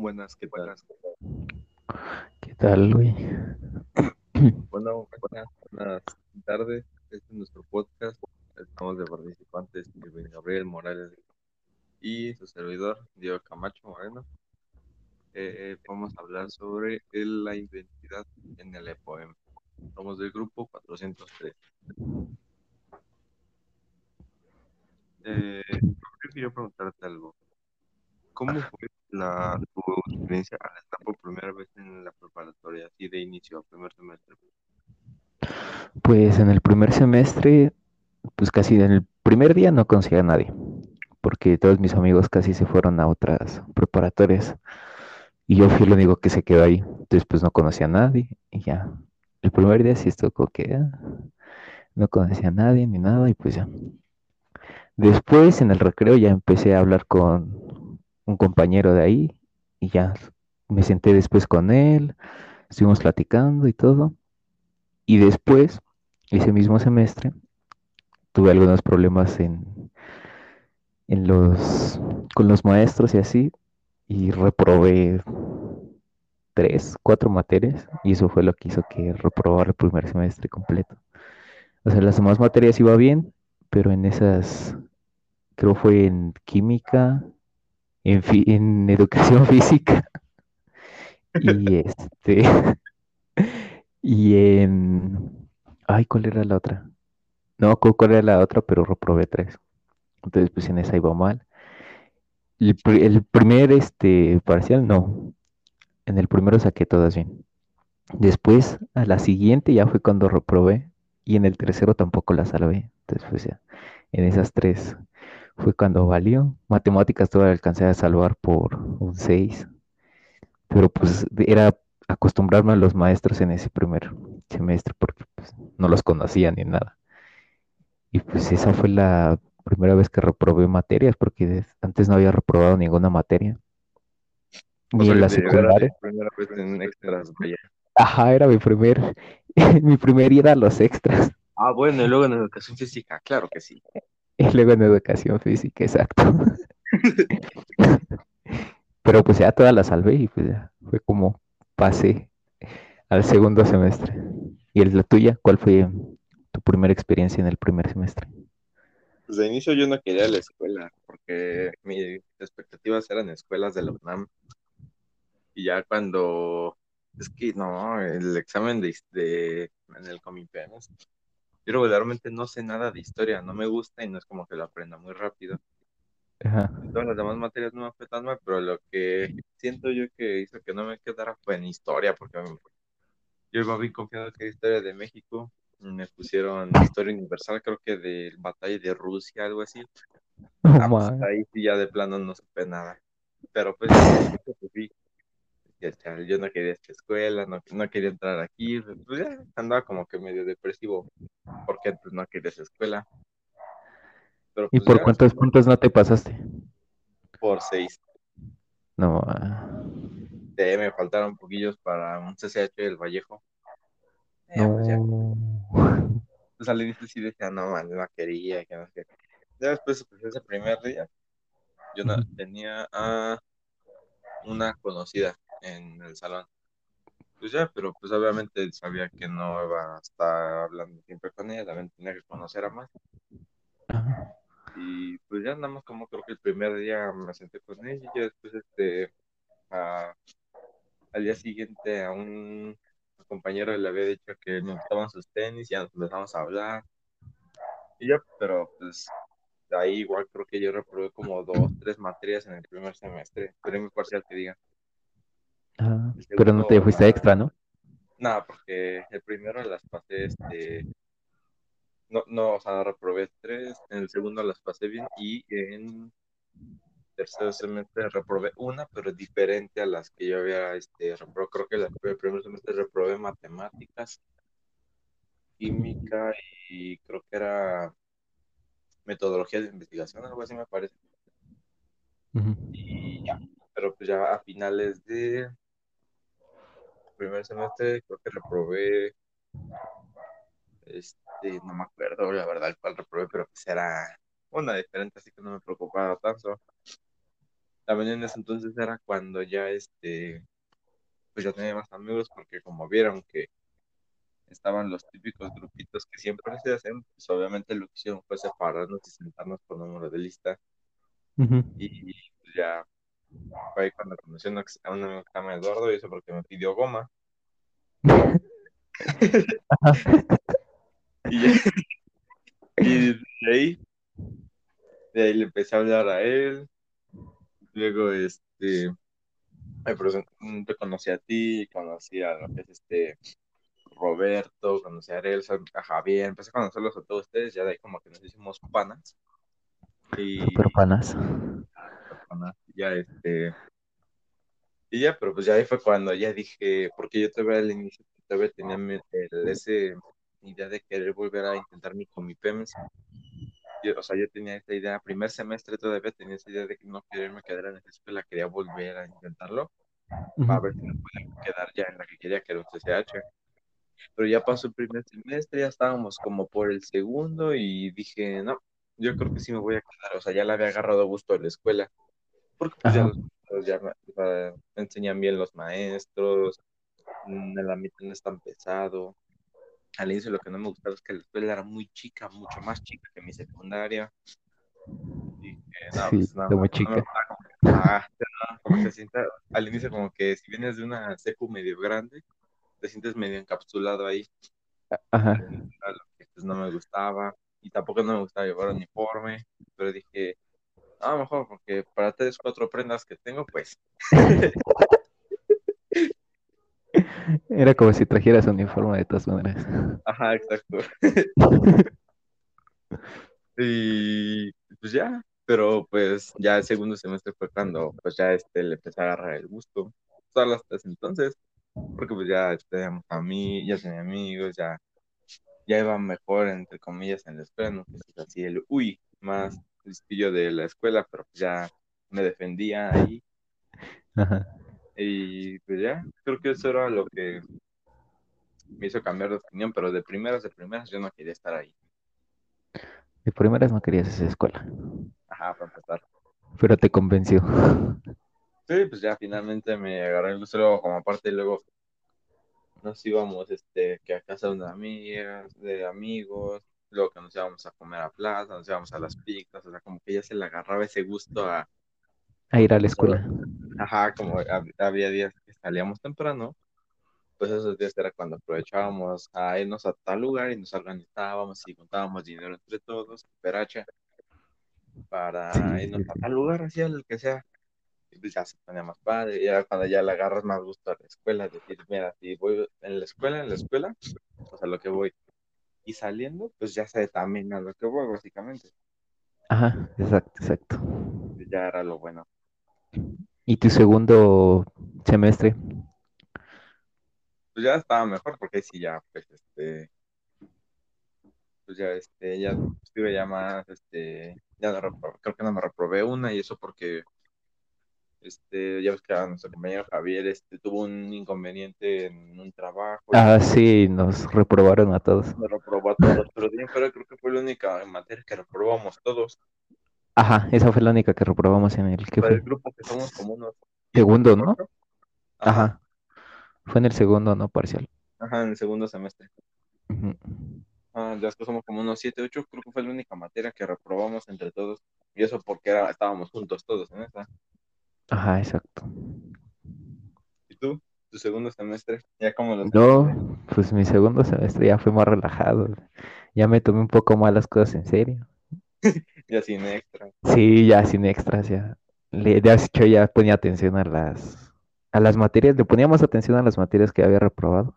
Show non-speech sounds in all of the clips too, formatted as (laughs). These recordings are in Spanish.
Buenas, ¿qué tal? ¿Qué tal, güey? (clears throat) Bueno, buenas, buenas tardes. Este es nuestro podcast. Estamos de participantes Gabriel Morales y su servidor, Diego Camacho Moreno. Eh, vamos a hablar sobre la identidad en el EPOEM. Somos del grupo 403. Eh, yo quería preguntarte algo. ¿Cómo fue la, experiencia al estar por primera vez en la preparatoria, de inicio, primer semestre? Pues en el primer semestre, pues casi en el primer día no conocí a nadie, porque todos mis amigos casi se fueron a otras preparatorias y yo fui el único que se quedó ahí. Entonces pues no conocía a nadie y ya. El primer día sí estuvo que ah, no conocía a nadie ni nada y pues ya. Después en el recreo ya empecé a hablar con un compañero de ahí y ya me senté después con él, estuvimos platicando y todo. Y después, ese mismo semestre, tuve algunos problemas en, los, con los maestros y así, y reprobé tres, cuatro materias, y eso fue lo que hizo que reprobara el primer semestre completo. O sea, las demás materias iba bien, pero en esas, creo fue en química, en, fi- en educación (laughs) física, y este, (laughs) y en, ay, ¿cuál era la otra? No, cuál era la otra, pero reprobé tres. Entonces, pues en esa iba mal. El, el primer este, parcial, no. En el primero saqué todas bien. Después, a la siguiente ya fue cuando reprobé. Y en el tercero tampoco la salvé. Entonces, pues ya, en esas tres fue cuando valió. Matemáticas todavía alcancé a salvar por un 6. Pero pues era acostumbrarme a los maestros en ese primer semestre porque pues, no los conocía ni nada. Y pues esa fue la primera vez que reprobé materias, porque antes no había reprobado ninguna materia. O Ni sea, en la secundaria. primera vez en extras, vaya. Ajá, era mi primer, (laughs) mi primer ir a los extras. Ah, bueno, y luego en educación física, claro que sí. (laughs) Y luego en educación física, exacto. (laughs) Pero pues ya todas las salvé y pues ya fue como pasé al segundo semestre. ¿Y la tuya? ¿Cuál fue tu primera experiencia en el primer semestre? Pues de inicio yo no quería la escuela, porque mis expectativas eran escuelas de la UNAM. Y ya cuando, es que no, el examen de, de en el Comipenas, yo regularmente no sé nada de historia, no me gusta y no es como que lo aprenda muy rápido. Ajá. En todas las demás materias no me fue tan mal, pero lo que siento yo que hizo que no me quedara fue en historia, porque yo iba bien confiado que era historia de México. Me pusieron historia universal, creo que de batalla de Rusia, algo así. Ah, pues ahí sí ya de plano no supe nada. Pero pues (laughs) ya, pues, yo no quería esta escuela, no, no quería entrar aquí, pues ya andaba como que medio depresivo, porque pues no quería esa escuela. Pero ¿Y pues por ya cuántos puntos no te pasaste? por seis. No, Sí, me faltaron poquillos para un CCH del Vallejo. Eh, pues ya, no. pues al inicio sí decía, no, man, no quería, que no sé. qué. Ya después, pues ese primer día, yo no, tenía a una conocida en el salón. Pues ya, pero pues obviamente sabía que no iba a estar hablando siempre con ella, también tenía que conocer a más. Ajá. Y pues ya nada más como creo que el primer día me senté con ella y ya después este a- al día siguiente a un compañero le había dicho que me gustaban sus tenis y ya nos empezamos a hablar. Y ya, pero pues de ahí igual creo que yo reprobé como dos, tres materias en el primer semestre, mi parcial que diga. Pero no te fuiste extra, ¿no? nada, porque el primero las pasé este no, no, o sea, reprobé tres, en el segundo las pasé bien y en tercer semestre reprobé una, pero diferente a las que yo había este, reprobado. Creo que la- el primer semestre reprobé matemáticas, química y creo que era metodología de investigación, algo así me parece. Y ya, pero pues ya a finales de primer semestre creo que reprobé, este, no me acuerdo la verdad cuál reprobé, pero pues era una diferente, así que no me preocupaba tanto. también en ese entonces era cuando ya este, pues ya tenía más amigos porque como vieron que estaban los típicos grupitos que siempre se hacen, pues obviamente lo que hicieron fue separarnos y sentarnos por número de lista. Y ya fue ahí cuando conocí a un amigo que se llama Eduardo y eso porque me pidió goma. (laughs) Y, ya- y de ahí, de ahí le empecé a hablar a él. Luego, este, mm, te conocí a ti, conocí a lo que es este Roberto, conocí a Arelsa, a Javier, empecé a conocerlos a todos ustedes, ya de ahí como que nos hicimos panas. Y Super panas. Ya este, y ya, pero pues ya ahí fue cuando ya dije, porque yo todavía al inicio todavía tenía el- ese idea de querer volver a intentar mi con mi PEMS. Yo, o sea, yo tenía esta idea, primer semestre todavía tenía esa idea de que no quererme quedar en esa escuela, quería volver a intentarlo para ver si me podía quedar ya en la que quería, que era un CCH. Pero ya pasó el primer semestre, ya estábamos como por el segundo y dije, no, yo creo que sí me voy a quedar, o sea, ya le había agarrado gusto a la escuela, porque pues ya, los ya enseñan bien los maestros, mm, el ambiente no es tan pesado. Al inicio lo que no me gustaba es que la escuela era muy chica, mucho más chica que mi secundaria. Y no, Sí, pues no, está muy no me chica. ah, se sienta, al inicio como que si vienes de una secu medio grande, te sientes medio encapsulado ahí. Ajá. Lo que pues, no me gustaba. Y tampoco no me gustaba llevar uniforme. Pero dije, ah, mejor, porque para tres, cuatro prendas que tengo, pues. Era como si trajeras uniforme de todas maneras. Ajá, exacto. Y pues ya, pero pues ya el segundo semestre fue cuando pues ya este le empecé a agarrar el gusto. Solo hasta ese entonces, porque pues ya teníamos a mí, ya tenía amigos, ya, ya iba mejor, entre comillas, en la escuela, no que es así el uy, más listillo de la escuela, pero pues ya me defendía ahí. Ajá. Y pues ya, creo que eso era lo que me hizo cambiar de opinión, pero de primeras, de primeras yo no quería estar ahí. De primeras no querías esa escuela, Ajá, para empezar. pero te convenció. Sí, pues ya finalmente me agarré el luego como aparte luego nos íbamos este que a casa de amigas, de amigos, luego que nos íbamos a comer a plaza, nos íbamos a las pizzas, o sea, como que ya se le agarraba ese gusto a, A ir a la escuela. ajá, como hab- había días que salíamos temprano, pues esos días era cuando aprovechábamos a irnos a tal lugar y nos organizábamos y juntábamos dinero entre todos, peracha, para Sí, irnos sí, a tal lugar, así al que sea. Y pues ya se ponía más padre, y era cuando ya le agarras más gusto a la escuela, decir, mira, si voy en la escuela, en la escuela, pues a lo que voy. Y saliendo, pues ya sé también a lo que voy, básicamente. Ajá, exacto, exacto. Pues Ya era lo bueno. ¿Y tu segundo semestre? Pues ya estaba mejor, porque ahí sí ya, pues, este, pues ya, este, ya estuve ya más, este, ya no creo que no me reprobé una, y eso porque, este, ya ves que nuestro compañero Javier, este, tuvo un inconveniente en un trabajo, y Ah, sí, nos reprobaron a todos. me reprobó a todos, pero fuera creo que fue la única materia que reprobamos todos. Ajá, esa fue la única que reprobamos en el que Para el fue. grupo que somos como unos Segundo, ¿no? Ajá. Fue en el segundo, no parcial. ajá, en el segundo semestre. Ujú. Ah, ya que somos como unos siete, ocho, creo que fue la única materia que reprobamos entre todos. Y eso porque era, estábamos juntos todos en esa. Ajá, exacto. ¿Y tú? ¿Tu segundo semestre? ¿Ya como lo No, pues mi segundo semestre ya fue más relajado. Ya me tomé un poco más las cosas en serio. (laughs) Ya sin extra. Sí, ya sin extras, ya. Le, de hecho, ya ponía atención a las, a las materias, le poníamos atención a las materias que había reprobado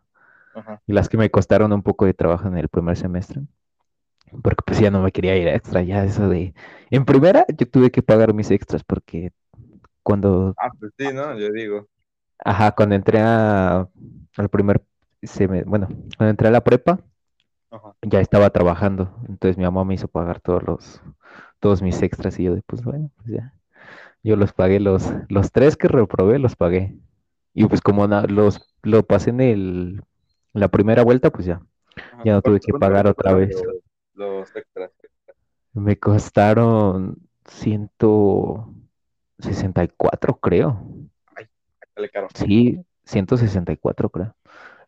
Ajá. y las que me costaron un poco de trabajo en el primer semestre. Porque pues ya no me quería ir a extra, ya eso de... En primera yo tuve que pagar mis extras porque cuando, Ah, pues sí, ¿no? Yo digo. ajá, cuando entré a, al primer, seme- bueno, cuando entré a la prepa, Ajá. ya estaba trabajando, entonces mi mamá me hizo pagar todos los, todos mis extras y yo de, pues bueno, pues ya, yo los pagué, los, los tres que reprobé los pagué. Y pues como na- los, lo pasé en el, la primera vuelta, pues ya, Ajá. ya no tuve ¿Cuánto- que pagar otra vez. Los, los extras. Me costaron ciento, 64, creo. Ay, sale caro. Sí, 164, creo.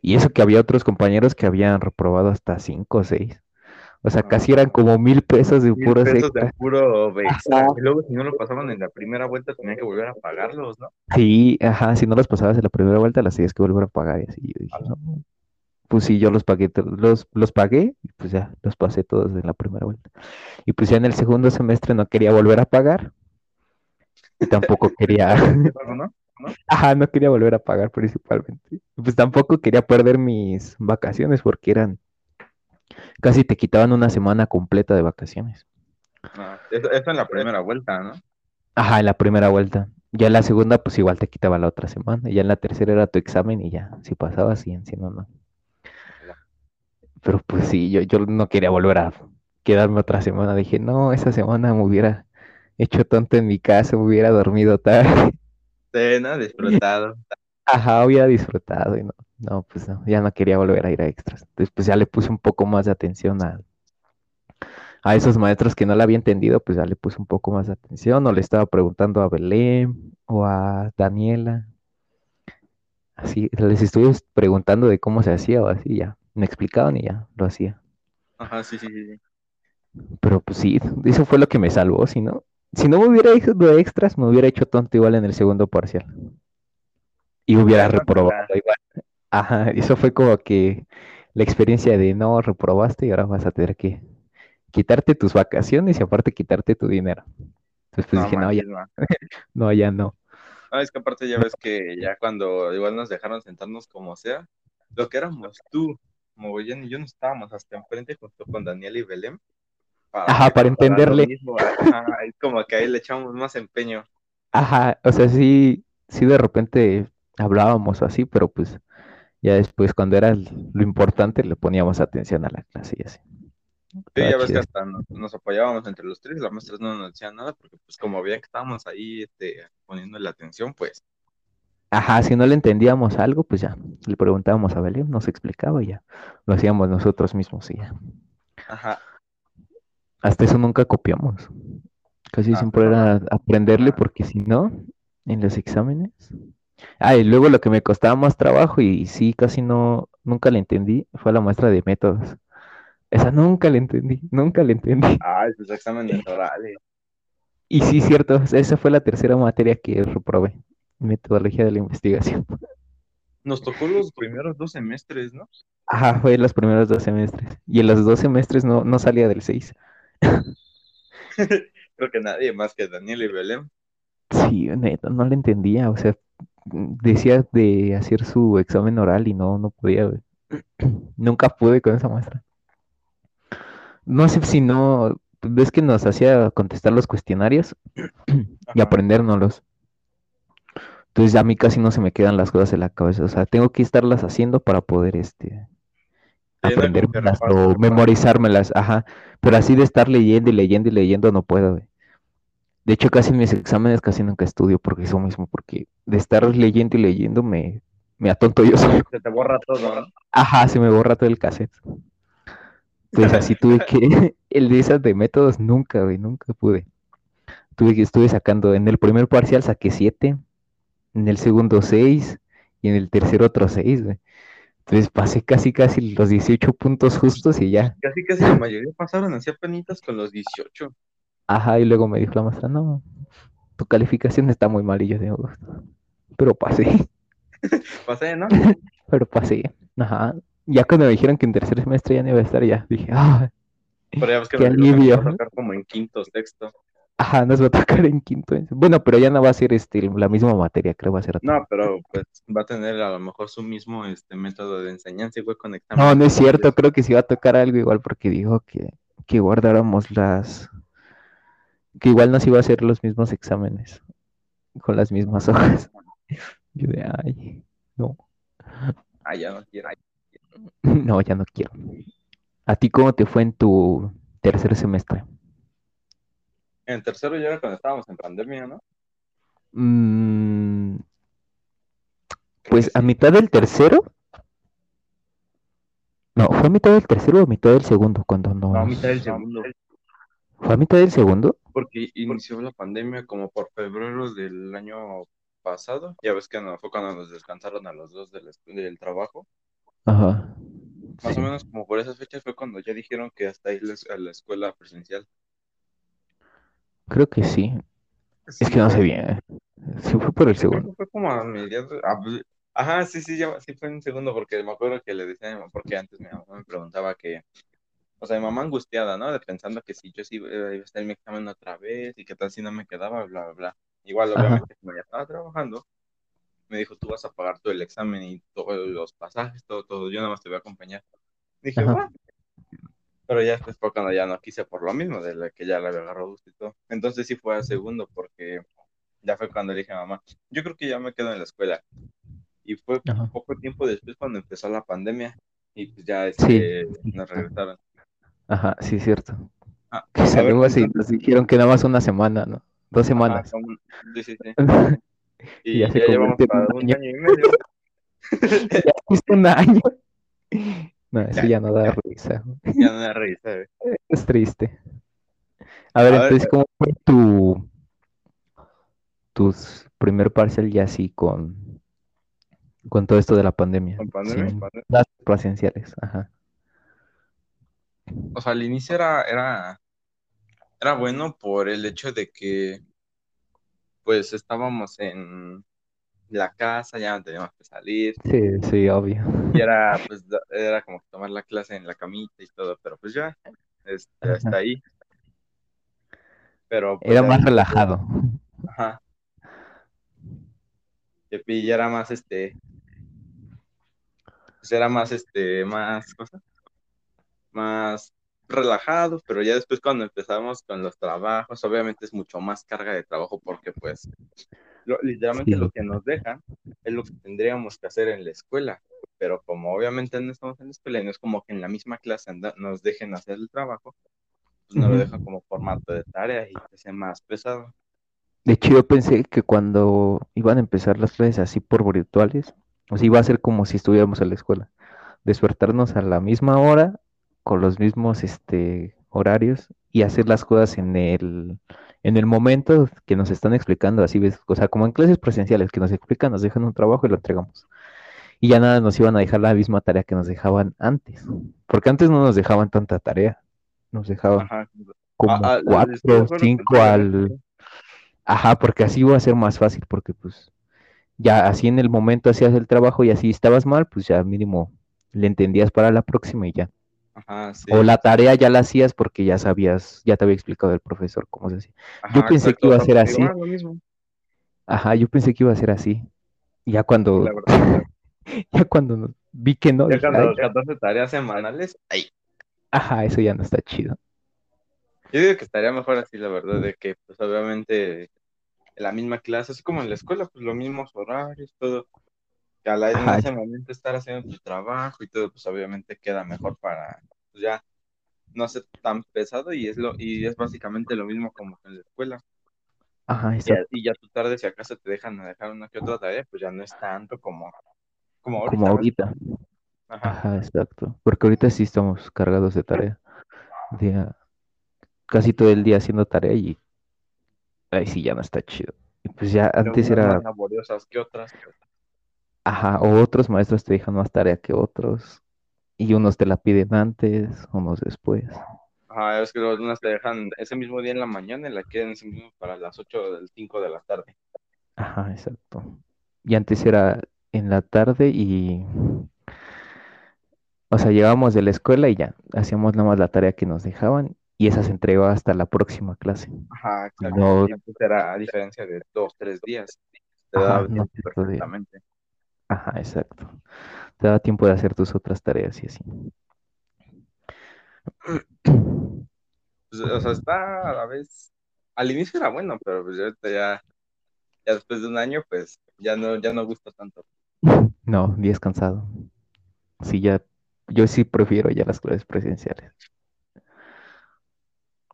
Y eso que había otros compañeros que habían reprobado hasta 5 o 6. O sea, Ah. casi eran como mil pesos de Mil puros pesos de puro. Y luego, si no lo pasaban en la primera vuelta, tenían que volver a pagarlos, ¿no? Sí, ajá, si no los pasabas en la primera vuelta, las tenías que volver a pagar. Y así yo dije, no. Pues sí, yo los pagué, los, los pagué, y pues ya, los pasé todos en la primera vuelta. Y pues ya en el segundo semestre no quería volver a pagar. Y tampoco quería, (laughs) ¿No? ajá, no quería volver a pagar principalmente. Pues tampoco quería perder mis vacaciones porque eran, casi te quitaban una semana completa de vacaciones. No, eso, eso en la primera vuelta, ¿no? Ajá, en la primera vuelta. Ya en la segunda, pues igual te quitaba la otra semana. Y ya en la tercera era tu examen y ya, si pasabas, bien, si no, no. Pero pues sí, yo, yo no quería volver a quedarme otra semana. Dije, no, esa semana me hubiera hecho tonto en mi casa, hubiera dormido tarde. Sí, ¿no? Disfrutado. (laughs) Ajá, hubiera disfrutado y no, no, pues no, ya no quería volver a ir a extras. Entonces, pues ya le puse un poco más de atención a, a esos maestros que no la había entendido, pues ya le puse un poco más de atención, o le estaba preguntando a Belén o a Daniela. Así, les estuve preguntando de cómo se hacía o así, ya. Me explicaban y ya lo hacía. Ajá, sí, sí, sí. sí. Pero pues sí, eso fue lo que me salvó, si no, si no me hubiera hecho de extras, me hubiera hecho tonto igual en el segundo parcial. Y hubiera reprobado igual. Ajá, (laughs) eso fue como que la experiencia de no reprobaste y ahora vas a tener que quitarte tus vacaciones y aparte quitarte tu dinero. Entonces pues No, dije, no, ya, no. (laughs) no, ya no. No, es que aparte ya ves que ya cuando igual nos dejaron sentarnos como sea, lo que éramos tú, Mogollón y yo no estábamos hasta enfrente junto con Daniel y Belén. Ajá, para pasara lo entenderle. mismo, Ajá, es como que ahí le echamos más empeño. Ajá, o sea, sí, sí de repente hablábamos así, pero pues ya después cuando era lo importante le poníamos atención a la clase y así. Sí, Estaba ya ves que hasta nos, nos apoyábamos entre los tres, las maestras no nos decían nada, porque pues como veían que estábamos ahí este, poniendo la atención, pues Ajá, si no le entendíamos algo, pues ya, le preguntábamos a Belén, nos explicaba y ya, lo hacíamos nosotros mismos y ya. ajá, Hasta eso nunca copiamos. Casi Ah, siempre pero no. era aprenderle Ah. porque si no, en los exámenes. Ah, y luego lo que me costaba más trabajo y sí, casi no, nunca le entendí, fue la maestra de métodos. Esa nunca le entendí, nunca le entendí. ah, esos exámenes orales. Y sí, cierto, esa fue la tercera materia que reprobé, metodología de la investigación. Nos tocó los primeros dos semestres, ¿no? Ajá, fue en los primeros dos semestres. Y en los dos semestres no, no salía del 6. (laughs) Creo que nadie más que Daniel y Belén. Sí, neta, no le entendía. O sea, decía de hacer su examen oral y no, no podía, güey. (clears throat) Nunca pude con esa maestra. No sé si no, ves que nos hacía contestar los cuestionarios (clears throat) y aprendérnoslos. Entonces a mí casi no se me quedan las cosas en la cabeza. O sea, tengo que estarlas haciendo para poder, este, Sí, no, como que aprendérmelas o memorizármelas, ajá. Pero así de estar leyendo y leyendo y leyendo no puedo, güey. De hecho, casi en mis exámenes casi nunca estudio porque eso mismo, porque de estar leyendo y leyendo me, me atonto yo solo. Se te borra todo, ¿no? Ajá, se me borra todo el cassette. Entonces así (laughs) tuve que, (laughs) el de esas de métodos nunca, güey, nunca pude. Tuve que, estuve sacando, en el primer parcial saqué 7, en el segundo 6 y en el tercero otro 6, güey. Entonces pasé casi casi los 18 puntos justos y ya. Casi, casi la mayoría pasaron así penitas con los 18. Ajá, y luego me dijo la maestra, no, tu calificación está muy mal y yo digo, pero pasé, (laughs) Pasé, ¿no? (laughs) pero pasé. Ajá. Ya cuando me dijeron que en tercer semestre ya no iba a estar, ya dije, ah, Pero ya ves que Qué alivio. como en quinto, sexto. Ajá, nos va a tocar en quinto. Bueno, pero ya no va a ser este, la misma materia, creo va a ser. No, pero pues va a tener a lo mejor su mismo este método de enseñanza igual con No, no es cierto, creo que sí va a tocar algo igual porque dijo que, que guardáramos las, que igual nos iba a hacer los mismos exámenes con las mismas hojas. (laughs) Yo de, ay, no, Ah, ya no quiero. (laughs) no, ya no quiero. ¿A ti cómo te fue en tu tercer semestre? En tercero ya era cuando estábamos en pandemia, ¿no? Mm, pues a mitad del tercero. No, ¿fue a mitad del tercero o a mitad del segundo? Cuando nos... No, a mitad del segundo. ¿Fue a mitad del segundo? porque inició la pandemia como por febrero del año pasado. Ya ves que no, fue cuando nos descansaron a los dos del, del trabajo. Ajá. Más sí. o menos como por esas fechas fue cuando ya dijeron que hasta ir a la escuela presencial. Creo que sí. Sí, es que no sé bien. ¿eh? Sí fue por el segundo. fue como a mediados. Ajá, sí, sí, ya, sí fue en segundo, porque me acuerdo que le decía a mi mamá, porque antes mi mamá me preguntaba que, o sea, mi mamá angustiada, ¿no? De pensando que si yo sí iba a estar en mi examen otra vez y que tal si no me quedaba, bla, bla, bla. Igual, Ajá. obviamente, como ya estaba trabajando, me dijo, tú vas a pagar todo el examen y todos los pasajes, todo, todo, yo nada más te voy a acompañar. Dije, Ajá. Pero ya después fue cuando ya no quise por lo mismo, de la que ya la había agarrado gusto y todo. Entonces sí fue a segundo, porque ya fue cuando le dije a mamá, yo creo que ya me quedo en la escuela. Y fue Ajá. poco tiempo después cuando empezó la pandemia y pues ya Sí. este, nos regresaron. Ajá, sí, cierto. Ah, Que ver, salimos y nos dijeron que nada más una semana, ¿no? Dos ajá, semanas. como- sí, sí, sí. (laughs) Y Y ya ya, se llevamos para un año. año y medio. (laughs) Ya un año. (laughs) No, eso Ya, ya no da ya, risa. (laughs) ya no me risa, güey. Es triste. A ver, A ver, entonces, ¿cómo fue tu tus primer parcial ya así con, con todo esto de la pandemia? con pandemia, Sin pandemia. clases presenciales. Ajá. O sea, al inicio era, era, era bueno por el hecho de que pues estábamos en la casa, ya no teníamos que salir. Sí, sí, obvio. Y era, (laughs) pues, era como que tomar la clase en la camita y todo, pero pues ya, este, hasta ahí. Pero pues Era más relajado. ajá, que ya era más, este, pues era más, este, más, cosa, más relajado, pero ya después cuando empezamos con los trabajos, obviamente es mucho más carga de trabajo porque pues lo- literalmente Sí. lo que nos dejan es lo que tendríamos que hacer en la escuela, pero como obviamente no estamos en la escuela y no es como que en la misma clase anda- nos dejen hacer el trabajo, pues nos lo dejan como formato de tarea y se hace más pesado. De hecho, yo pensé que cuando iban a empezar las clases así por virtuales, o sea, iba a ser como si estuviéramos en la escuela. Despertarnos a la misma hora, con los mismos este, horarios, y hacer las cosas en el, en el momento que nos están explicando, así ves, o sea, como en clases presenciales, que nos explican, nos dejan un trabajo y lo entregamos. Y ya nada nos iban a dejar la misma tarea que nos dejaban antes. Porque antes no nos dejaban tanta tarea. Nos dejaban Ajá. como Ah, cuatro, acuerdo cinco contigo, ¿eh? al... Ajá, porque así iba a ser más fácil, porque pues ya así en el momento hacías el trabajo y así estabas mal, pues ya mínimo le entendías para la próxima y ya. Ajá, sí. O la tarea ya la hacías porque ya sabías, ya te había explicado el profesor cómo se hacía. Yo pensé que iba a ser pues así. lo mismo. Ajá, yo pensé que iba a ser así. Ya La cuando, verdad, (laughs) ya cuando no- vi que no, ya dije, cuando "Ay, 14 tareas semanales, ay, ajá, eso ya no está chido. yo digo que estaría mejor así, la verdad, de que pues obviamente en la misma clase, así como en la escuela, pues los mismos horarios, todo. Que a la- en ese momento estar haciendo tu trabajo y todo, pues obviamente queda mejor para, pues ya, no ser tan pesado y es lo, y es básicamente lo mismo como en la escuela. ajá, exacto. y ya tu tarde, si acaso te dejan dejar una que otra tarea, pues ya no es tanto como, como Como ahorita. ahorita. Ajá. Ajá, exacto. Porque ahorita sí estamos cargados de tarea. Día, casi todo el día haciendo tarea y ahí sí ya no está chido. Y pues ya Pero antes era, más laboriosas que otras. Ajá, o otros maestros te dejan más tarea que otros. Y unos te la piden antes, unos después. Ajá, es que unas te dejan ese mismo día en la mañana y la quieren ese mismo para las 8 del 5 de la tarde. Ajá, exacto. Y antes era en la tarde y, o sea, llegábamos de la escuela y ya, hacíamos nada más la tarea que nos dejaban y esa se entregaba hasta la próxima clase. Ajá, exacto. no, Y antes era a diferencia de dos, tres días. Te ajá, daba no perfectamente. Ajá, exacto. Te daba tiempo de hacer tus otras tareas y así. Pues, o sea, está a la vez. Al inicio era bueno, pero pues ya, ahorita ya, ya después de un año, pues ya no, ya no gusta tanto. (laughs) No, días cansado. Sí, ya, yo sí prefiero ya las clases presenciales.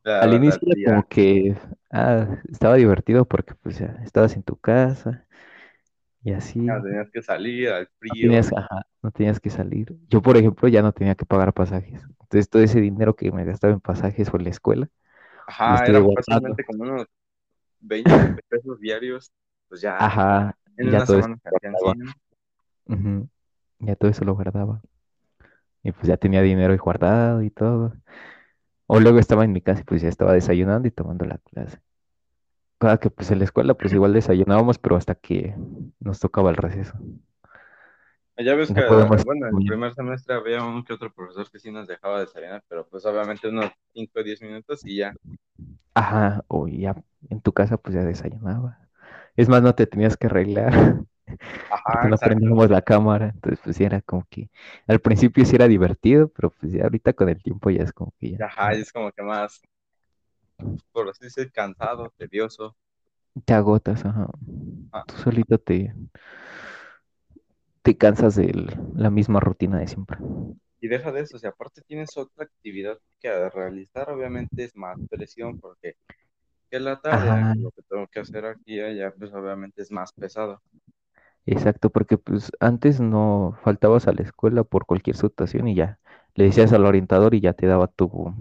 La Al inicio era sí, como que ah, estaba divertido porque pues ya estabas en tu casa y así. ya tenías que salir al No frío. tenías, ajá, no tenías que salir. Yo, por ejemplo, ya no tenía que pagar pasajes. Entonces, todo ese dinero que me gastaba en pasajes por la escuela, Ajá, eran fácilmente como unos 20 pesos diarios, pues ya. Ajá, en ya una todo semana se hacían 100. Ujú, Ya todo eso lo guardaba. Y pues ya tenía dinero y guardado y todo. O luego estaba en mi casa y pues ya estaba desayunando y tomando la clase. Cada que pues en la escuela pues igual desayunábamos, pero hasta que nos tocaba el receso. Ya ves No que, podemos bueno, en el primer semestre había un que otro profesor que sí nos dejaba desayunar, pero pues obviamente unos 5 o 10 minutos y ya. Ajá, o ya en tu casa pues ya desayunaba. Es más, no te tenías que arreglar. (laughs) Ajá, no prendíamos la cámara, entonces pues sí era como que al principio sí era divertido, pero pues ya ahorita con el tiempo ya es como que ya Ajá, es como que más, por así decir, cansado, tedioso. te agotas, ajá. Ah. Tú solito te, te cansas de la misma rutina de siempre. Y deja de eso, o sea, aparte tienes otra actividad que realizar, obviamente es más presión, porque que la tarea, Ajá. que lo que tengo que hacer aquí y allá, pues obviamente es más pesado. Exacto, porque pues antes no faltabas a la escuela por cualquier situación y ya le decías al orientador y ya te daba tu,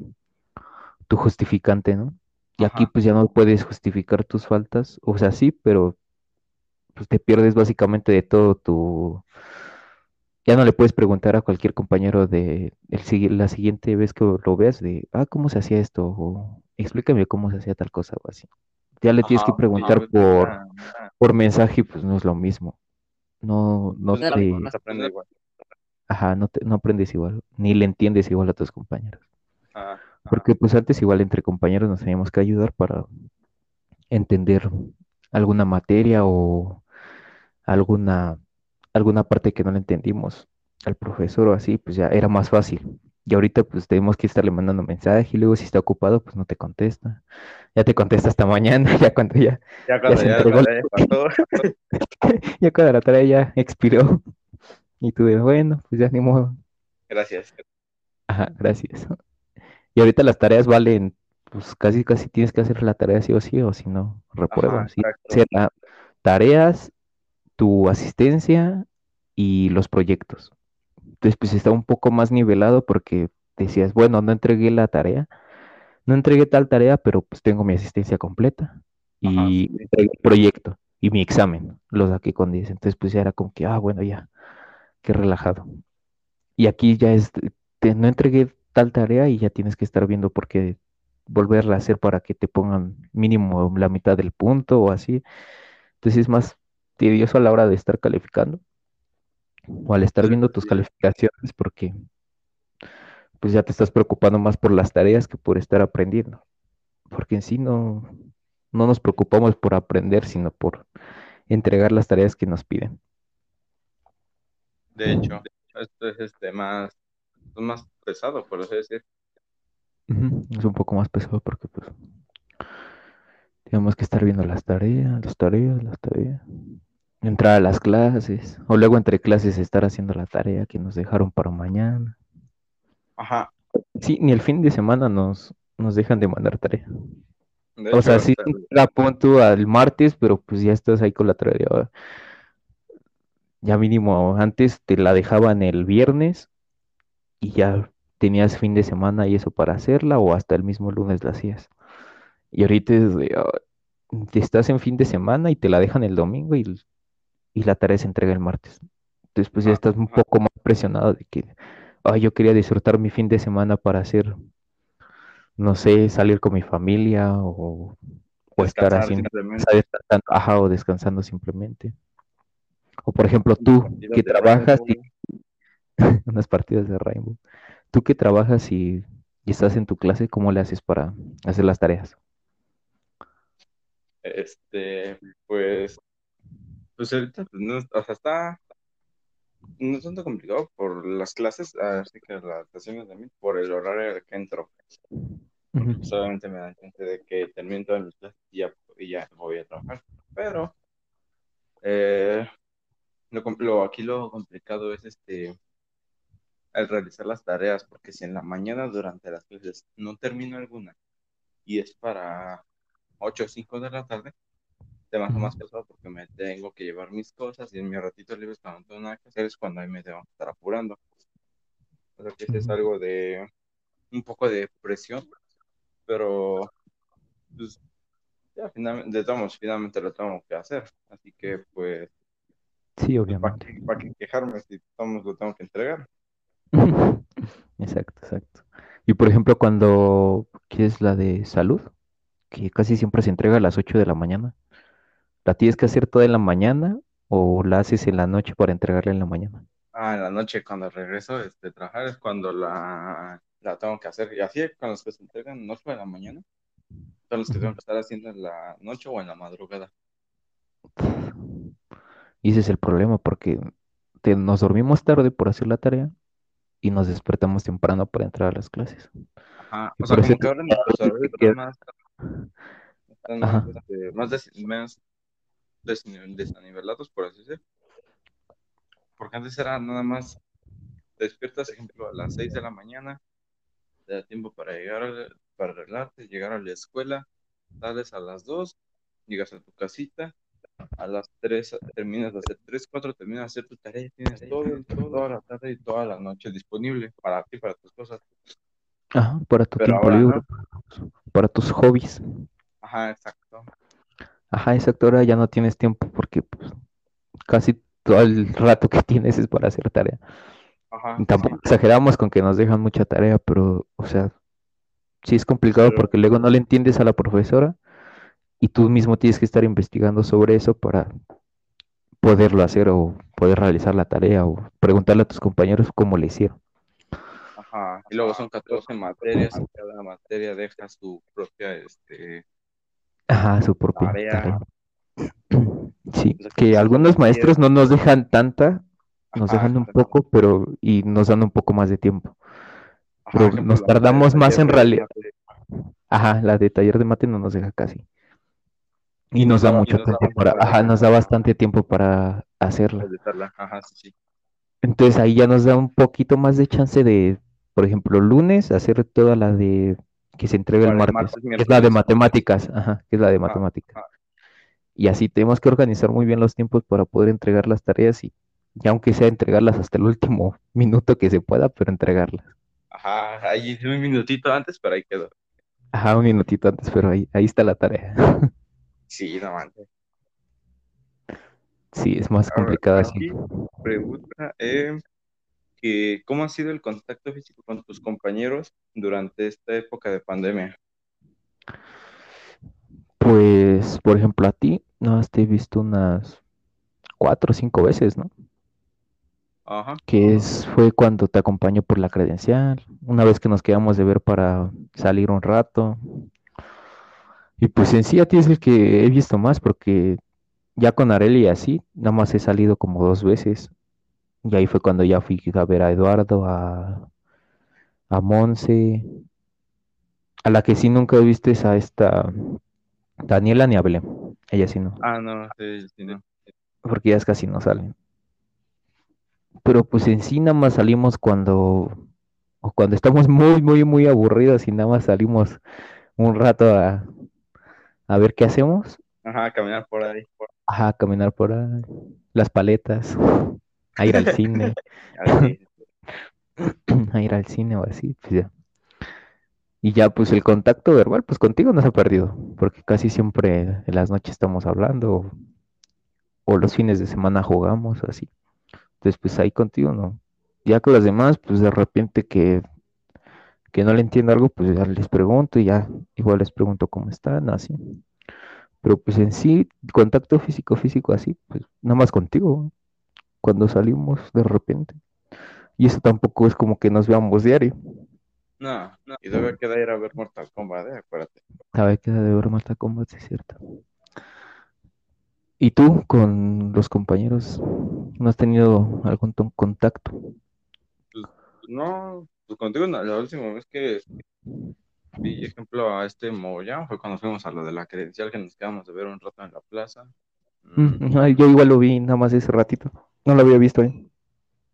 tu justificante, ¿no? Y aquí pues ya no puedes justificar tus faltas, o sea, sí, pero pues te pierdes básicamente de todo tu... Ya no le puedes preguntar a cualquier compañero de el, la siguiente vez que lo veas de, ah, ¿cómo se hacía esto? O explícame cómo se hacía tal cosa o así. Ya le tienes que preguntar por, por mensaje y pues no es lo mismo. No, no pues, te, igual. ajá, no te, no aprendes igual, ni le entiendes igual a tus compañeros. Ajá, Porque pues antes igual entre compañeros nos teníamos que ayudar para entender alguna materia o alguna, alguna parte que no le entendimos al profesor o así, pues ya era más fácil. Y ahorita pues tenemos que estarle mandando mensaje y luego si está ocupado pues no te contesta. Ya te contesta hasta mañana, (laughs) ya cuando ya, ya cuando ya, (laughs) ya cuando la tarea ya expiró. (laughs) Y tú de, bueno, pues ya ni modo. gracias. Ajá, gracias. Y ahorita las tareas valen, pues casi casi tienes que hacer la tarea sí o sí, o si no, Ajá, exacto. hacer la- tareas, tu asistencia y los proyectos. Entonces, pues está un poco más nivelado porque decías, bueno, no entregué la tarea, no entregué tal tarea, pero pues tengo mi asistencia completa y sí. entregué el proyecto y mi examen, lo saqué con 10. Entonces, pues ya era como que, ah, bueno, ya, qué relajado. Y aquí ya es, te- no entregué tal tarea y ya tienes que estar viendo por qué volverla a hacer para que te pongan mínimo la mitad del punto o así. Entonces es más tedioso a la hora de estar calificando o al estar Pues, viendo tus calificaciones porque pues ya te estás preocupando más por las tareas que por estar aprendiendo. Porque en sí no, no nos preocupamos por aprender, sino por entregar las tareas que nos piden. De hecho, esto es este más, más pesado, por así decir. Es un poco más pesado porque pues tenemos que estar viendo las tareas, las tareas, las tareas. Entrar a las clases, o luego entre clases estar haciendo la tarea que nos dejaron para mañana. Ajá, Sí, ni el fin de semana nos, nos dejan de mandar tarea. de O sea, sí la pon tú al martes, pero pues ya estás ahí con la tarea. Ya mínimo, antes te la dejaban el viernes y ya tenías fin de semana y eso para hacerla, o hasta el mismo lunes la hacías. Y ahorita es de, ah, te estás en fin de semana y te la dejan el domingo y, y la tarea se entrega el martes. Entonces, pues ya estás un poco más presionado de que, ah, yo quería disfrutar mi fin de semana para hacer, no sé, salir con mi familia o, o estar haciendo, ajá, o descansando simplemente. O por ejemplo, tú que trabajas y. (laughs) unas partidas de Rainbow, tú que trabajas y, y estás en tu clase, ¿cómo le haces para hacer las tareas? Este, pues, pues ahorita, pues, no, o sea, está, no es tanto complicado por las clases, así que las de mí, por el horario al que entro. Porque pues obviamente me dan chance de que termine todas mis clases y ya, y ya voy a trabajar. Pero, eh, lo- aquí lo complicado es este, el realizar las tareas, porque si en la mañana durante las clases no termino alguna y es para 8 o 5 de la tarde, te ujú, más pesado porque me tengo que llevar mis cosas y en mi ratito libre cuando no tengo nada que hacer es cuando ahí me tengo que estar apurando. O sea que sí es algo de un poco de presión, pero pues ya finalmente, de todos, finalmente lo tengo que hacer. Así que pues, Sí, pues ¿para obviamente. qué, para qué quejarme si todos lo tengo que entregar? (laughs) Exacto, exacto. Y por ejemplo, cuando quieres la de salud, que casi siempre se entrega a las 8 de la mañana, ¿la tienes que hacer toda en la mañana o la haces en la noche para entregarla en la mañana? Ah, en la noche cuando regreso este, de trabajar es cuando la, la tengo que hacer. Y así con los que se entregan 8 de la mañana, son los que tengo que estar haciendo en la noche o en la madrugada. Y ese es el problema, porque te- nos dormimos tarde por hacer la tarea y nos despertamos temprano para entrar a las clases. Ajá, Y o sea, como que ahora están más, están más, este, más, des- más desni- desanivelados, por así decirlo. Porque antes era nada más, te despiertas, ejemplo, a las 6 de la mañana, te da tiempo para llegar, para arreglarte, llegar a la escuela, sales a las 2, llegas a tu casita, a las 3 terminas de hacer 3, 4, terminas de hacer tu tarea y tienes todo, toda la tarde y toda la noche disponible para ti, para tus cosas. Ajá, para tu Pero tiempo ahora libre, no. para tus hobbies. Ajá, exacto. Ajá, exacto, ahora ya no tienes tiempo porque pues, casi todo el rato que (laughs) tienes es para hacer tarea. Ajá, Tampoco sí. exageramos con que nos dejan mucha tarea, pero, o sea, sí es complicado Pero- porque luego no le entiendes a la profesora y tú mismo tienes que estar investigando sobre eso para poderlo hacer o poder realizar la tarea o preguntarle a tus compañeros cómo le hicieron. Ajá, y luego son 14 materias y cada materia deja su propia, este, Ajá, su propia Tarea. tarea. (clears throat) Sí, que son algunos maestros no nos dejan tanta, nos dejan un poco, pero y nos dan un poco más de tiempo. Pero nos tardamos más en realidad. Ajá, la de taller de mate no nos deja casi. Y, nos da mucho tiempo para, ajá, nos da bastante tiempo para hacerla. Realizarla. Ajá, sí, sí. Entonces ahí ya nos da un poquito más de chance de, por ejemplo, lunes hacer toda la de que se entrega el martes, martes, que es la de matemáticas, ajá, que es la de Ajá, matemáticas. ajá. Y así tenemos que organizar muy bien los tiempos para poder entregar las tareas y, y aunque sea entregarlas hasta el último (laughs) minuto que se pueda, pero entregarlas. Ajá, ahí un minutito antes, pero ahí quedó. Ajá, un minutito antes, pero ahí, ahí está la tarea. (laughs) Sí, no manches. Sí, es más complicado así. pregunta, eh, que ¿cómo ha sido el contacto físico con tus compañeros durante esta época de pandemia? Pues, por ejemplo, a ti, no te he visto unas cuatro o cinco veces, ¿no? Ajá, Que es, fue cuando te acompañó por la credencial, una vez que nos quedamos de ver para salir un rato. Y pues en sí a ti es el que he visto más, porque ya con Areli y así, nada más he salido como dos veces. Y ahí fue cuando ya fui a ver a Eduardo, a, a Monse. A la que sí nunca he visto es a esta Daniela ni a Belén. Ella sí no. ah, no, sí, sí, no. porque ellas casi no salen. Pero pues en sí nada más salimos cuando, o cuando estamos muy, muy, muy aburridos y nada más salimos un rato a, a ver qué hacemos. Ajá, caminar por ahí. Ajá, caminar por ahí, las paletas, a ir al (laughs) cine, (clears throat) a ir al cine o así, pues ya. Y ya pues el contacto verbal, pues contigo no se ha perdido, porque casi siempre en las noches estamos hablando, o, o los fines de semana jugamos, así. Entonces, pues ahí contigo no. Ya con las demás, pues de repente que, que no le entiendo algo, pues ya les pregunto y ya igual les pregunto cómo están, así. Pero pues en sí, contacto físico, físico, así, pues nada más contigo, cuando salimos de repente. Y eso tampoco es como que nos veamos diario. No, no. Y debe quedar ir a ver Mortal Kombat, eh, acuérdate. A ver, queda de ver Mortal Kombat, es cierto. ¿Y tú con los compañeros no has tenido algún contacto? No, pues contigo no, la última vez que vi ejemplo a este Mogollón fue cuando fuimos a lo de la credencial que nos quedamos de ver un rato en la plaza. Mm, ay, yo igual lo vi nada más ese ratito. No lo había visto ahí.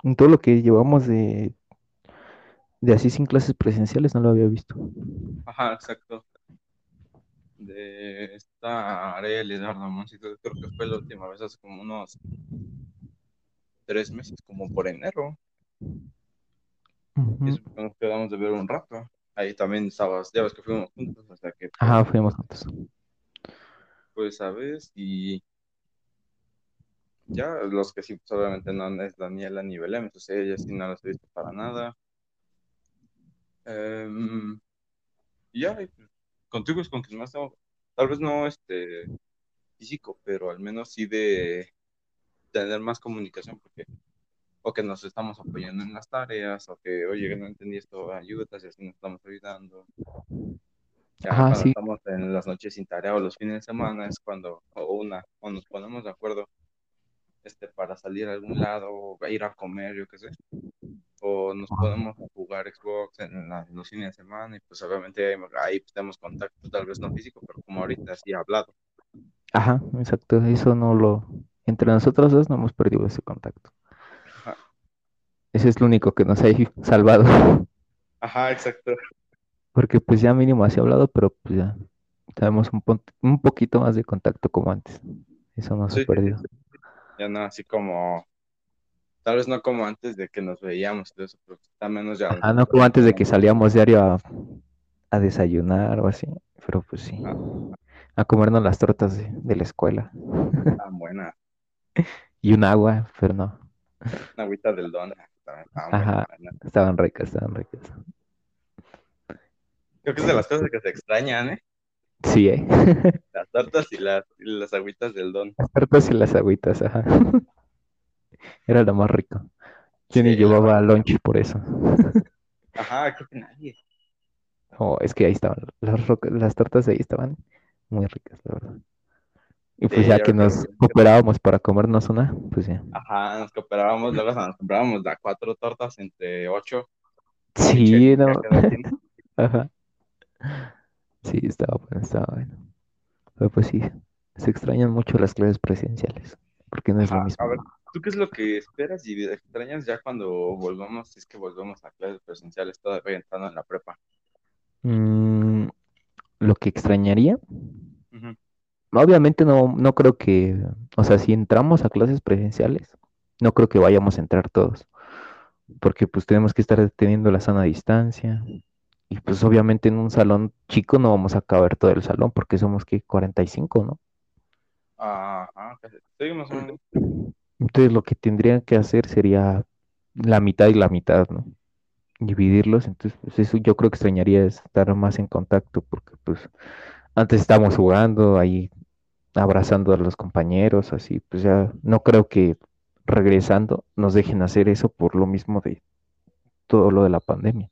En todo lo que llevamos de, de así sin clases presenciales no lo había visto. Ajá, exacto. De esta Ariel Eduardo Monsito, creo que fue la última vez hace como unos tres meses, como por enero. Y Ujú. eso nos quedamos de ver un rato. ahí también estabas, ya ves que fuimos juntos, o sea que... Ajá, fuimos juntos. Pues, ¿sabes? Y ya los que sí, pues obviamente no es Daniela ni Belén, entonces ella sí no las he visto para nada. Em, y ya, contigo es con quien más tengo, tal vez no este físico, pero al menos sí de tener más comunicación, porque o que nos estamos apoyando en las tareas, o que, oye, no entendí esto, ayudas, y así nos estamos ayudando. Ya Ajá, cuando sí. estamos en las noches sin tarea o los fines de semana es cuando, o una, o nos ponemos de acuerdo este, para salir a algún lado, o ir a comer, yo qué sé. O nos podemos jugar Xbox en, la- en los fines de semana y pues obviamente ahí, ahí pues, tenemos contacto, tal vez no físico, pero como ahorita sí hablado. Ajá, exacto. Eso no lo. Entre nosotros dos no hemos perdido ese contacto. Ese es lo único que nos ha (laughs) salvado. Ajá, exacto. Porque pues ya mínimo así hablado, pero pues ya tenemos un, un poquito más de contacto como antes. Eso no se Sí, ha perdido. Ya no, así como, tal vez no como antes de que nos veíamos, todo eso, pero está menos ya. Ah, no como antes de que salíamos diario a, a desayunar o así. Pero pues sí. Ajá. A comernos las tortas de, de la escuela. Tan buena. (laughs) Y un agua, pero no. Una agüita del don. Estaban estaban Ajá. Estaban ricas, estaban ricas. Creo que es de las cosas que se extrañan, ¿eh? Sí, ¿eh? (laughs) Las tortas y las, y las agüitas del don. Las tortas y las agüitas, ajá. (laughs) Era lo más rico. Yo ni Sí, la llevaba lunch por eso. (laughs) Ajá, creo que nadie. Oh, es que ahí estaban, las, las tortas ahí estaban muy ricas, la verdad. Y pues Sí, ya que nos que- cooperábamos para comernos una, pues ya. Ajá, nos cooperábamos, luego nos comprábamos las cuatro tortas entre ocho. Sí, no. (laughs) Ajá. Sí, estaba bueno, estaba bueno. Pero pues sí, se extrañan mucho las clases presenciales, porque no es lo mismo. a ver, ¿tú qué es lo que esperas y extrañas ya cuando volvamos, si es que volvemos a clases presenciales todavía entrando en la prepa? Mm, lo que extrañaría. Obviamente no, no creo que, o sea, si entramos a clases presenciales, no creo que vayamos a entrar todos, porque pues tenemos que estar teniendo la sana distancia, y pues obviamente en un salón chico no vamos a caber todo el salón, porque somos que 45, ¿no? Ajá, casi- sí, más o menos. Entonces lo que tendrían que hacer sería la mitad y la mitad, ¿no? Dividirlos, entonces pues eso yo creo que extrañaría es estar más en contacto, porque pues antes estábamos jugando ahí, abrazando a los compañeros, así, pues ya no creo que regresando nos dejen hacer eso por lo mismo de todo lo de la pandemia.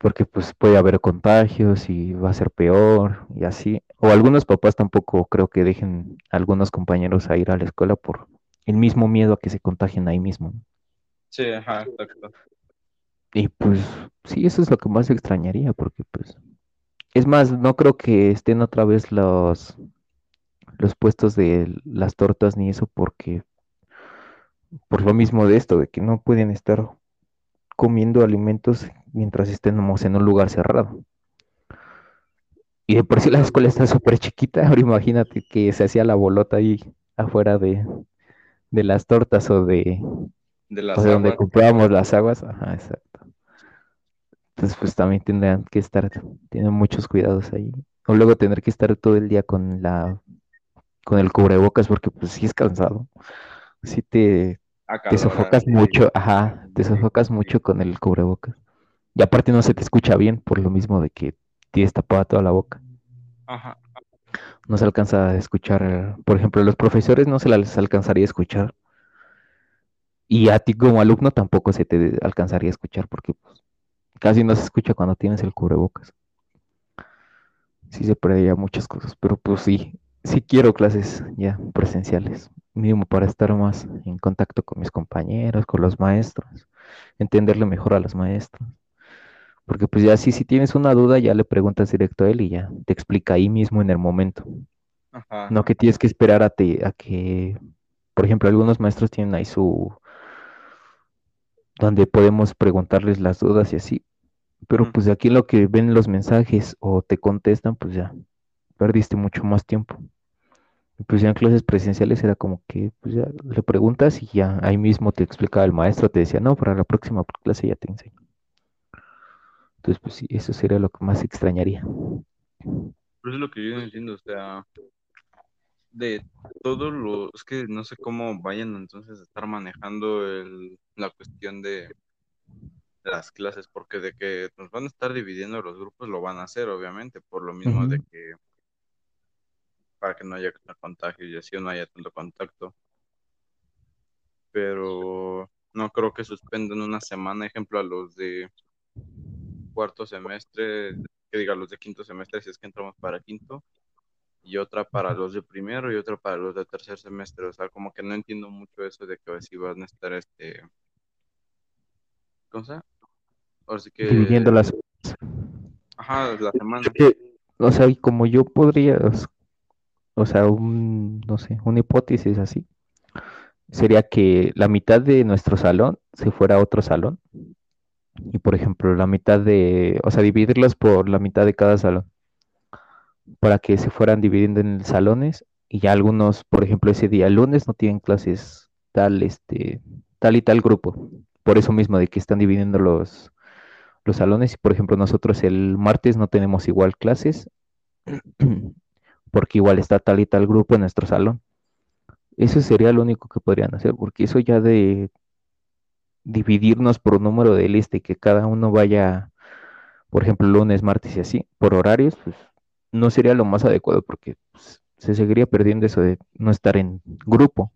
Porque pues puede haber contagios y va a ser peor y así. O algunos papás tampoco creo que dejen a algunos compañeros a ir a la escuela por el mismo miedo a que se contagien ahí mismo. Sí, ajá, exacto. Y pues sí, eso es lo que más extrañaría, porque pues es más, no creo que estén otra vez los los puestos de las tortas ni eso porque por lo mismo de esto, de que no pueden estar comiendo alimentos mientras estemos en un lugar cerrado. Y de por sí la escuela está súper chiquita, (laughs) ahora imagínate que se hacía la bolota ahí afuera de, de las tortas o de, De o las de donde comprábamos las aguas. Ajá, exacto. Entonces pues también tendrán que estar, tienen muchos cuidados ahí. O luego tener que estar todo el día con la, con el cubrebocas porque pues sí es cansado. Sí te, te sofocas mucho, ajá, te sofocas mucho con el cubrebocas. Y aparte no se te escucha bien por lo mismo de que tienes tapada toda la boca. Ajá. No se alcanza a escuchar, por ejemplo, los profesores no se les alcanzaría a escuchar. Y a ti como alumno tampoco se te alcanzaría a escuchar porque pues, casi no se escucha cuando tienes el cubrebocas. Sí se perdería muchas cosas, pero pues sí, sí quiero clases ya presenciales, mínimo para estar más en contacto con mis compañeros, con los maestros, entenderle mejor a los maestros. Porque pues ya sí, si tienes una duda, ya le preguntas directo a él y ya te explica ahí mismo en el momento. Ajá. No que tienes que esperar a, te- a que, por ejemplo, algunos maestros tienen ahí su, donde podemos preguntarles las dudas y así. Pero pues aquí lo que ven los mensajes o te contestan, pues ya perdiste mucho más tiempo. Y pues ya en clases presenciales era como que pues ya le preguntas y ya ahí mismo te explicaba el maestro, te decía, no, para la próxima clase ya te enseño. Entonces, pues sí, eso sería lo que más extrañaría. Pero es lo que yo no entiendo, o sea, de todo lo, es que no sé cómo vayan entonces a estar manejando el, la cuestión de las clases, porque de que nos van a estar dividiendo los grupos lo van a hacer, obviamente, por lo mismo de que para que no haya contagio y así no haya tanto contacto. Pero no creo que suspendan una semana, ejemplo, a los de cuarto semestre, que diga los de quinto semestre, si es que entramos para quinto, y otra para los de primero y otra para los de tercer semestre. O sea, como que no entiendo mucho eso de que si van a estar este. ¿Cómo se Ahora sí que. Dividiendo las. Ajá, la semana. o sea, y como yo podría. O sea, un. No sé, una hipótesis así. Sería que la mitad de nuestro salón se fuera a otro salón. Y por ejemplo, la mitad de. O sea, dividirlos por la mitad de cada salón para que se fueran dividiendo en salones y ya algunos, por ejemplo, ese día lunes no tienen clases tal, este, tal y tal grupo. Por eso mismo de que están dividiendo los, los salones. Por ejemplo, nosotros el martes no tenemos igual clases (clears throat) porque igual está tal y tal grupo en nuestro salón. Eso sería lo único que podrían hacer, porque eso ya de dividirnos por un número de lista y que cada uno vaya, por ejemplo, lunes, martes y así, por horarios, pues no sería lo más adecuado porque pues, se seguiría perdiendo eso de no estar en grupo.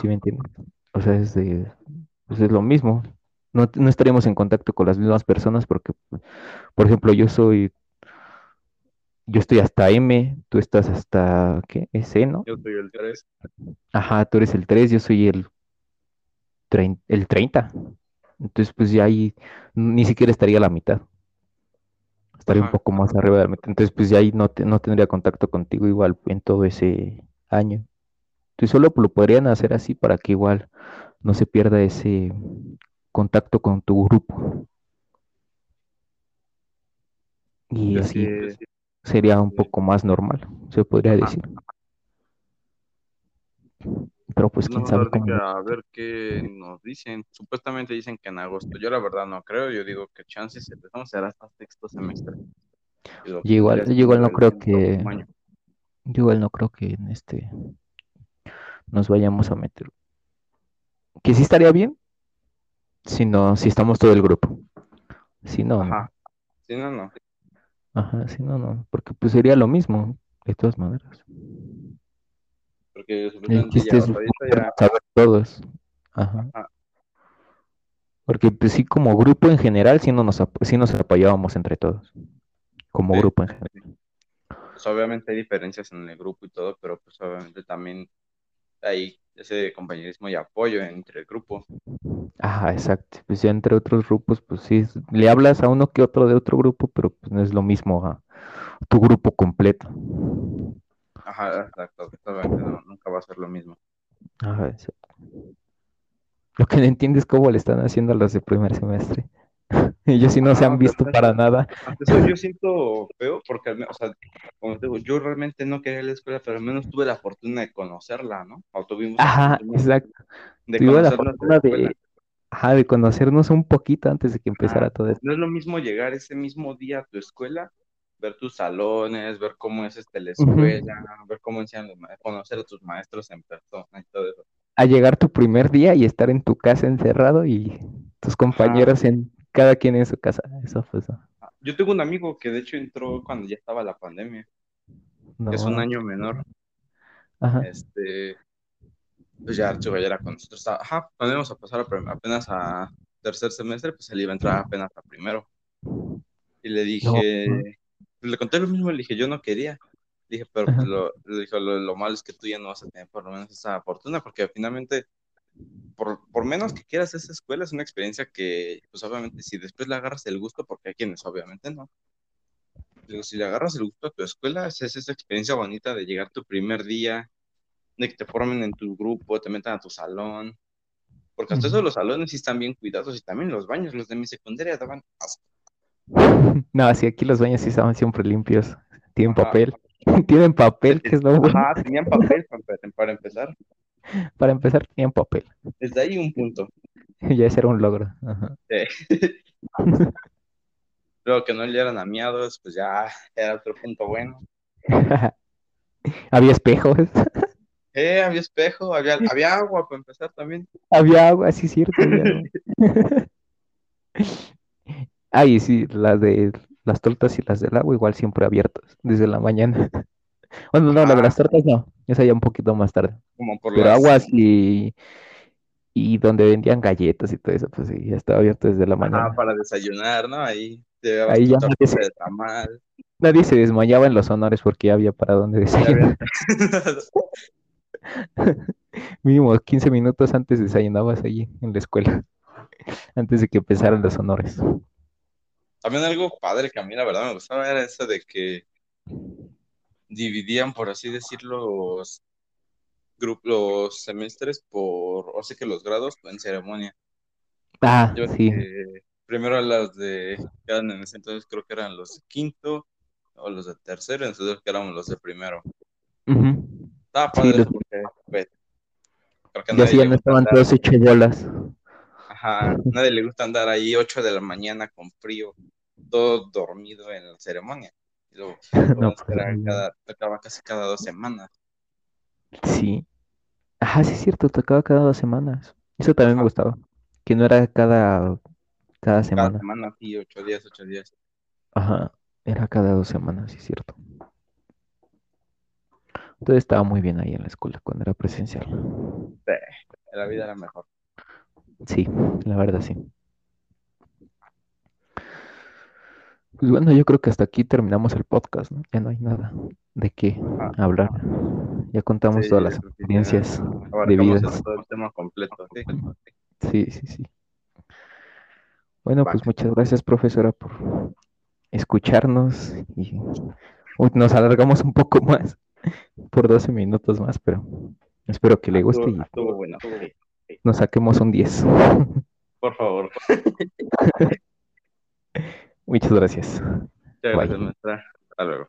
¿Sí me entiendes? O sea, es, de, pues es lo mismo. No, no estaríamos en contacto con las mismas personas porque, por ejemplo, yo soy, yo estoy hasta M, tú estás hasta, ¿qué? S, ¿no? Yo soy el 3. Ajá, tú eres el 3, yo soy el, el 30. Entonces, pues ya ahí ni siquiera estaría a la mitad estaría un poco más arriba de la meta. Entonces, pues ya ahí no, no tendría contacto contigo igual en todo ese año. Entonces, solo lo podrían hacer así para que igual no se pierda ese contacto con tu grupo. Y así sería un poco más normal, se podría decir. Pero pues quién sabe cómo... A ver qué nos dicen. Supuestamente dicen que en agosto. Yo la verdad no creo. Yo digo que chances empezamos a hacer hasta sexto semestre. Yo igual, yo igual no creo que... Yo igual no creo que en este nos vayamos a meter. Que sí estaría bien. Si no, si estamos todo el grupo. Si no, Ajá. Si no, no. Ajá, si no, no. Porque pues sería lo mismo, de todas maneras. Porque supuestamente ya, ya... saber todos. Ajá. Porque pues sí, como grupo en general, sí, no nos, sí nos apoyábamos entre todos. Como grupo en general. Pues obviamente hay diferencias en el grupo y todo, pero pues obviamente también hay ese compañerismo y apoyo entre el grupo. Ajá, exacto. Pues ya entre otros grupos, pues sí, le hablas a uno que otro de otro grupo, pero pues no es lo mismo a tu grupo completo. Ajá, exacto. nunca va a ser lo mismo. Ajá, exacto. Lo que no entiendes es cómo le están haciendo a los de primer semestre. (laughs) Ellos sí no se han visto para nada. Eso yo siento feo porque, o sea, como te digo, yo realmente no quería la escuela, pero al menos tuve la fortuna de conocerla, ¿no? O tuvimos Ajá, exacto. De tuve la fortuna de, ajá, de conocernos un poquito antes de que empezara todo esto. No es lo mismo llegar ese mismo día a tu escuela ver tus salones, ver cómo es este, la escuela, ver cómo enseñan los maestros, conocer a tus maestros en persona y todo eso. A llegar tu primer día y estar en tu casa encerrado y tus compañeros en cada quien en su casa. Eso fue eso. Yo tengo un amigo que de hecho entró cuando ya estaba la pandemia, que es un año menor. Ajá. Este, pues ya, ya era con nosotros. Ajá, cuando íbamos a pasar apenas a tercer semestre, pues él iba a entrar apenas a primero. Y le dije, le conté lo mismo, le dije, yo no quería. dije, pero pues, lo, le dijo, lo, malo es que tú ya no vas a tener por lo menos esa fortuna, porque finalmente, por, por menos que quieras esa escuela, es una experiencia que, pues obviamente, si después le agarras el gusto, porque hay quienes obviamente no. Digo, si le agarras el gusto a tu escuela, es esa experiencia bonita de llegar tu primer día, de que te formen en tu grupo, te metan a tu salón. Porque hasta eso los salones sí están bien cuidados y también los baños, los de mi secundaria daban asco. (laughs) No, sí, aquí los baños sí estaban siempre limpios. Tienen papel. (laughs) Tienen papel, que es lo bueno. Ah, tenían papel para empezar. (laughs) Para empezar, tenían papel. Desde ahí un punto. (laughs) ya ese era un logro. Sí. (laughs) Luego que no le eran amiados, pues ya era otro punto bueno. había espejos. Eh, había espejo, había, había agua para empezar también. Había agua, sí, cierto. Ay, sí, las de las tortas y las del agua igual siempre abiertas, desde la mañana. Bueno, no, la de las tortas no, esa ya un poquito más tarde. Como por Pero las- aguas y, y donde vendían galletas y todo eso, pues sí, ya estaba abierto desde la mañana. para desayunar, ¿no? Ahí te Ahí ya nadie se- de. Nadie se desmayaba en los honores porque ya había para dónde desayunar. (laughs) Mínimo 15 minutos antes desayunabas allí en la escuela, (laughs) antes de que empezaran los honores. También algo padre que a mí la verdad me gustaba era eso de que dividían, por así decirlo, los los semestres por, o sea que los grados en ceremonia. Ah, Yo sí. primero los de, eran en ese entonces creo que eran los de quinto o los de tercero, entonces que éramos los de primero. Ujú. Estaba Sí, padre los- porque, pues, creo que a Ya sí, no estaban todos hechos bolas. Ajá, nadie le gusta andar ahí 8 de la mañana con frío, todo dormido en la ceremonia. Y (laughs) No, era pues, cada, tocaba casi cada dos semanas. Sí. Ajá, sí es cierto, tocaba cada dos semanas. Eso también me gustaba. Que no era cada, cada Cada semana. semana, sí, 8 días, 8 días. Ajá, era cada dos semanas, sí es cierto. Entonces estaba muy bien ahí en la escuela cuando era presencial. La vida era mejor. Sí, la verdad sí. Pues bueno, yo creo que hasta aquí terminamos el podcast, ¿no? Ya no hay nada de qué Ah. hablar. Ya contamos Sí, todas las experiencias todo el tema completo, sí. Sí, sí, sí. Bueno, pues muchas gracias, profesora, por escucharnos y Uy, nos alargamos un poco más (laughs) por 12 minutos más, pero espero que le guste y nos saquemos un 10. Por favor. (laughs) (laughs) Muchas gracias. Muchas gracias, maestra. Hasta luego.